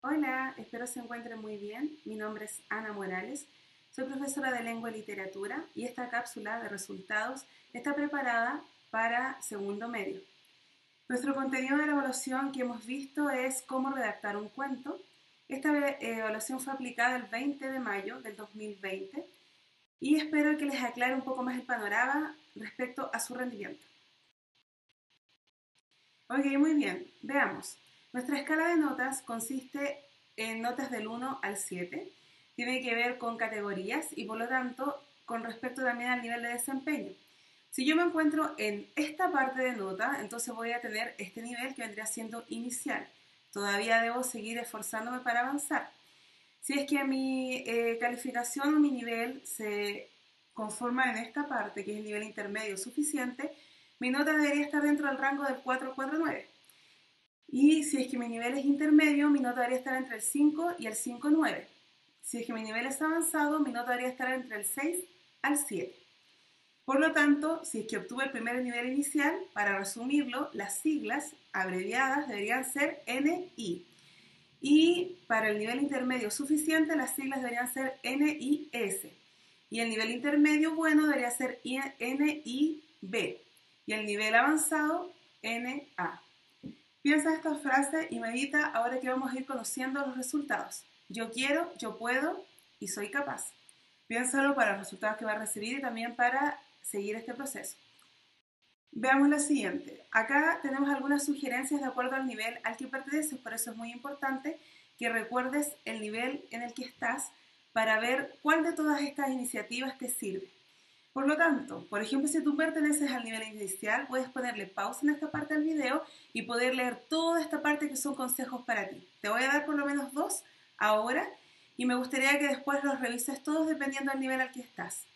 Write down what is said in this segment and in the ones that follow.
Hola, espero se encuentren muy bien. Mi nombre es Ana Morales. Soy profesora de lengua y literatura y esta cápsula de resultados está preparada para segundo medio. Nuestro contenido de la evaluación que hemos visto es cómo redactar un cuento. Esta eh, evaluación fue aplicada el 20 de mayo del 2020 y espero que les aclare un poco más el panorama respecto a su rendimiento. Ok, muy bien, veamos. Nuestra escala de notas consiste en notas del 1 al 7. Tiene que ver con categorías y por lo tanto con respecto también al nivel de desempeño. Si yo me encuentro en esta parte de nota, entonces voy a tener este nivel que vendría siendo inicial. Todavía debo seguir esforzándome para avanzar. Si es que mi eh, calificación o mi nivel se conforma en esta parte, que es el nivel intermedio suficiente, mi nota debería estar dentro del rango del 4 4 9. Y si es que mi nivel es intermedio, mi nota debería estar entre el 5 y el 5,9. Si es que mi nivel es avanzado, mi nota debería estar entre el 6 al 7. Por lo tanto, si es que obtuve el primer nivel inicial, para resumirlo, las siglas abreviadas deberían ser NI. Y para el nivel intermedio suficiente, las siglas deberían ser NIS. Y el nivel intermedio bueno debería ser NIB. Y el nivel avanzado, NA. Piensa esta frase y medita ahora que vamos a ir conociendo los resultados. Yo quiero, yo puedo y soy capaz. Piénsalo para los resultados que va a recibir y también para seguir este proceso. Veamos la siguiente. Acá tenemos algunas sugerencias de acuerdo al nivel al que perteneces, por eso es muy importante que recuerdes el nivel en el que estás para ver cuál de todas estas iniciativas te sirve. Por lo tanto, por ejemplo, si tú perteneces al nivel inicial, puedes ponerle pausa en esta parte del video y poder leer toda esta parte que son consejos para ti. Te voy a dar por lo menos dos ahora y me gustaría que después los revises todos dependiendo del nivel al que estás.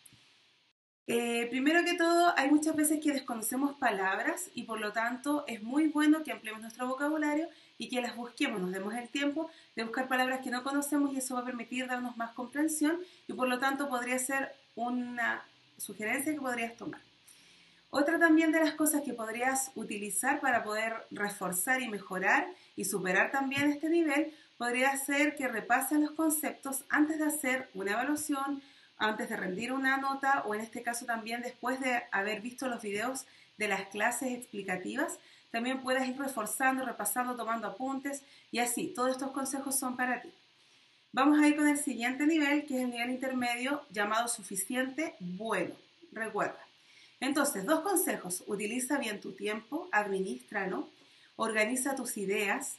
Eh, primero que todo, hay muchas veces que desconocemos palabras y por lo tanto es muy bueno que ampliemos nuestro vocabulario y que las busquemos, nos demos el tiempo de buscar palabras que no conocemos y eso va a permitir darnos más comprensión y por lo tanto podría ser una sugerencia que podrías tomar. Otra también de las cosas que podrías utilizar para poder reforzar y mejorar y superar también este nivel podría ser que repases los conceptos antes de hacer una evaluación, antes de rendir una nota o en este caso también después de haber visto los videos de las clases explicativas. También puedes ir reforzando, repasando, tomando apuntes y así. Todos estos consejos son para ti. Vamos a ir con el siguiente nivel, que es el nivel intermedio llamado suficiente bueno. Recuerda. Entonces, dos consejos. Utiliza bien tu tiempo, administralo, organiza tus ideas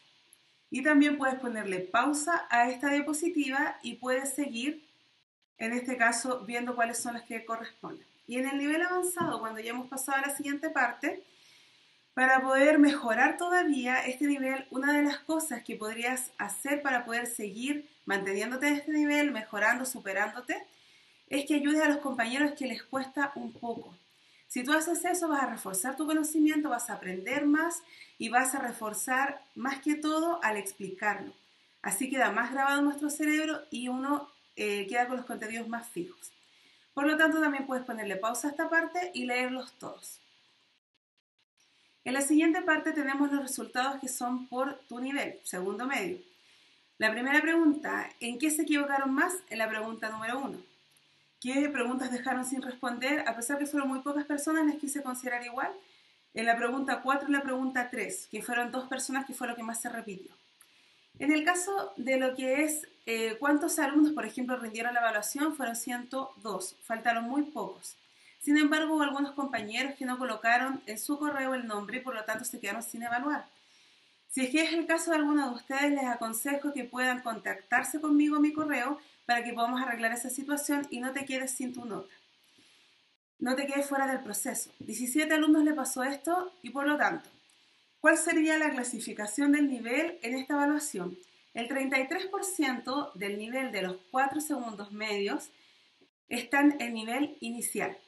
y también puedes ponerle pausa a esta diapositiva y puedes seguir, en este caso, viendo cuáles son las que corresponden. Y en el nivel avanzado, cuando ya hemos pasado a la siguiente parte, para poder mejorar todavía este nivel, una de las cosas que podrías hacer para poder seguir manteniéndote en este nivel, mejorando, superándote, es que ayudes a los compañeros que les cuesta un poco. Si tú haces eso, vas a reforzar tu conocimiento, vas a aprender más y vas a reforzar más que todo al explicarlo. Así queda más grabado en nuestro cerebro y uno eh, queda con los contenidos más fijos. Por lo tanto, también puedes ponerle pausa a esta parte y leerlos todos. En la siguiente parte tenemos los resultados que son por tu nivel, segundo medio. La primera pregunta, ¿en qué se equivocaron más? En la pregunta número uno. ¿Qué preguntas dejaron sin responder? A pesar que fueron muy pocas personas, les quise considerar igual. En la pregunta 4 y la pregunta 3, que fueron dos personas que fue lo que más se repitió. En el caso de lo que es eh, cuántos alumnos, por ejemplo, rindieron la evaluación, fueron 102, faltaron muy pocos. Sin embargo, hubo algunos compañeros que no colocaron en su correo el nombre y por lo tanto se quedaron sin evaluar. Si es que es el caso de alguno de ustedes, les aconsejo que puedan contactarse conmigo en mi correo para que podamos arreglar esa situación y no te quedes sin tu nota. No te quedes fuera del proceso. 17 alumnos le pasó esto y por lo tanto, ¿cuál sería la clasificación del nivel en esta evaluación? El 33% del nivel de los 4 segundos medios están en nivel inicial.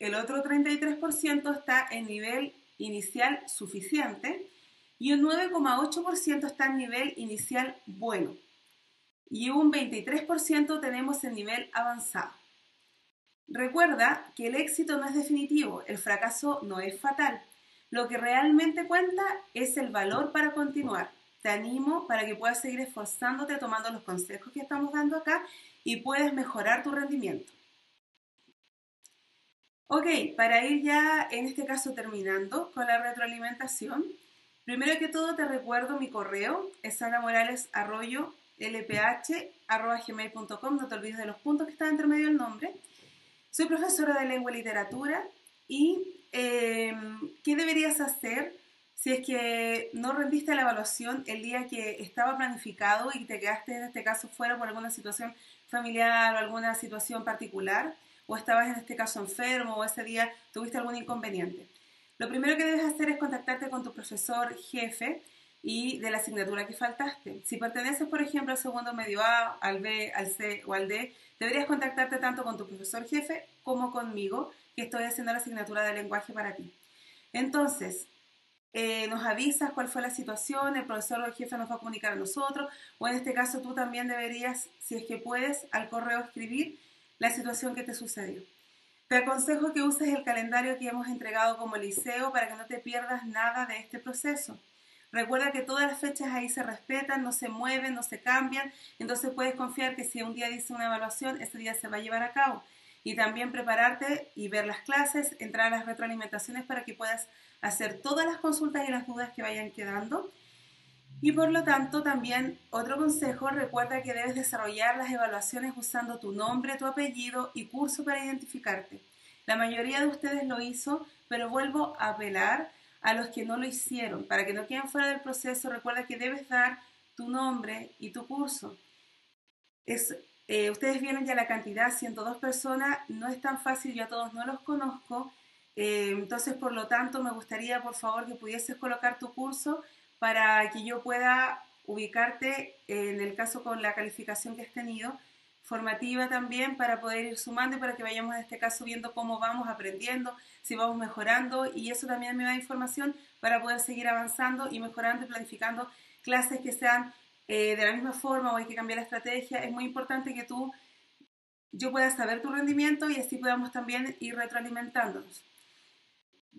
El otro 33% está en nivel inicial suficiente y un 9,8% está en nivel inicial bueno y un 23% tenemos en nivel avanzado. Recuerda que el éxito no es definitivo, el fracaso no es fatal. Lo que realmente cuenta es el valor para continuar. te animo para que puedas seguir esforzándote tomando los consejos que estamos dando acá y puedes mejorar tu rendimiento. Ok, para ir ya en este caso terminando con la retroalimentación, primero que todo te recuerdo mi correo, es lph.gmail.com, no te olvides de los puntos que están entre medio del nombre. Soy profesora de lengua y literatura y eh, ¿qué deberías hacer si es que no rendiste la evaluación el día que estaba planificado y te quedaste en este caso fuera por alguna situación familiar o alguna situación particular? o estabas en este caso enfermo o ese día tuviste algún inconveniente. Lo primero que debes hacer es contactarte con tu profesor jefe y de la asignatura que faltaste. Si perteneces, por ejemplo, al segundo medio A, al B, al C o al D, deberías contactarte tanto con tu profesor jefe como conmigo, que estoy haciendo la asignatura de lenguaje para ti. Entonces, eh, nos avisas cuál fue la situación, el profesor o el jefe nos va a comunicar a nosotros, o en este caso tú también deberías, si es que puedes, al correo escribir la situación que te sucedió. Te aconsejo que uses el calendario que hemos entregado como liceo para que no te pierdas nada de este proceso. Recuerda que todas las fechas ahí se respetan, no se mueven, no se cambian, entonces puedes confiar que si un día dice una evaluación, ese día se va a llevar a cabo. Y también prepararte y ver las clases, entrar a las retroalimentaciones para que puedas hacer todas las consultas y las dudas que vayan quedando y por lo tanto, también otro consejo, recuerda que debes desarrollar las evaluaciones usando tu nombre, tu apellido y curso para identificarte. La mayoría de ustedes lo hizo, pero vuelvo a apelar a los que no lo hicieron. Para que no queden fuera del proceso, recuerda que debes dar tu nombre y tu curso. Es, eh, ustedes vieron ya la cantidad, 102 personas, no es tan fácil, yo a todos no los conozco. Eh, entonces, por lo tanto, me gustaría, por favor, que pudieses colocar tu curso para que yo pueda ubicarte en el caso con la calificación que has tenido, formativa también para poder ir sumando y para que vayamos en este caso viendo cómo vamos aprendiendo, si vamos mejorando y eso también me da información para poder seguir avanzando y mejorando y planificando clases que sean eh, de la misma forma o hay que cambiar la estrategia. Es muy importante que tú, yo pueda saber tu rendimiento y así podamos también ir retroalimentándonos.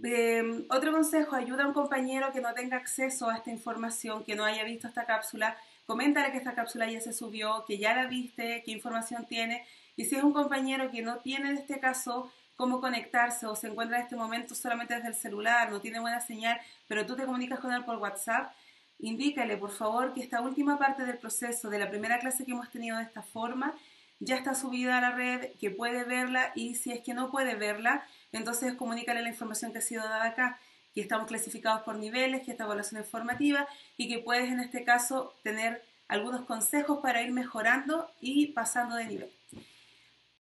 Em, otro consejo, ayuda a un compañero que no tenga acceso a esta información, que no haya visto esta cápsula, coméntale que esta cápsula ya se subió, que ya la viste, qué información tiene, y si es un compañero que no tiene en este caso cómo conectarse o se encuentra en este momento solamente desde el celular, no tiene buena señal, pero tú te comunicas con él por WhatsApp, indícale por favor que esta última parte del proceso de la primera clase que hemos tenido de esta forma ya está subida a la red, que puede verla y si es que no puede verla, entonces comunícale la información que ha sido dada acá, que estamos clasificados por niveles, que esta evaluación es formativa y que puedes en este caso tener algunos consejos para ir mejorando y pasando de nivel.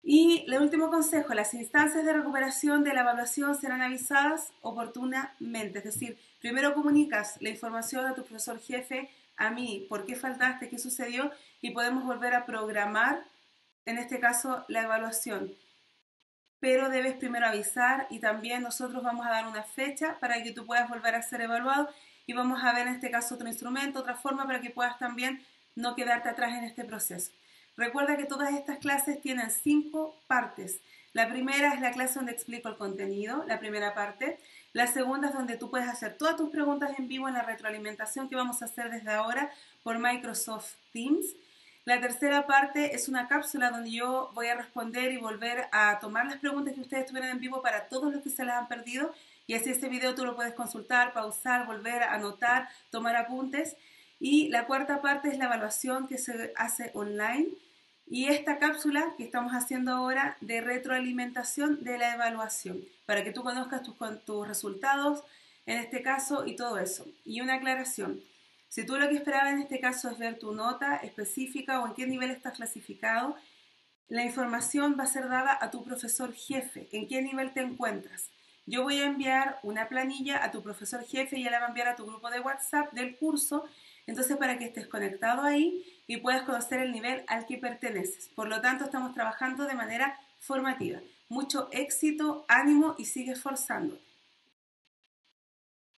Y el último consejo, las instancias de recuperación de la evaluación serán avisadas oportunamente, es decir, primero comunicas la información a tu profesor jefe, a mí, por qué faltaste, qué sucedió y podemos volver a programar, en este caso, la evaluación pero debes primero avisar y también nosotros vamos a dar una fecha para que tú puedas volver a ser evaluado y vamos a ver en este caso otro instrumento, otra forma para que puedas también no quedarte atrás en este proceso. Recuerda que todas estas clases tienen cinco partes. La primera es la clase donde explico el contenido, la primera parte. La segunda es donde tú puedes hacer todas tus preguntas en vivo en la retroalimentación que vamos a hacer desde ahora por Microsoft Teams. La tercera parte es una cápsula donde yo voy a responder y volver a tomar las preguntas que ustedes tuvieron en vivo para todos los que se las han perdido. Y así este video tú lo puedes consultar, pausar, volver a anotar, tomar apuntes. Y la cuarta parte es la evaluación que se hace online. Y esta cápsula que estamos haciendo ahora de retroalimentación de la evaluación, para que tú conozcas tus, tus resultados en este caso y todo eso. Y una aclaración. Si tú lo que esperabas en este caso es ver tu nota específica o en qué nivel estás clasificado, la información va a ser dada a tu profesor jefe, en qué nivel te encuentras. Yo voy a enviar una planilla a tu profesor jefe y él la va a enviar a tu grupo de WhatsApp del curso, entonces para que estés conectado ahí y puedas conocer el nivel al que perteneces. Por lo tanto, estamos trabajando de manera formativa. Mucho éxito, ánimo y sigue esforzando.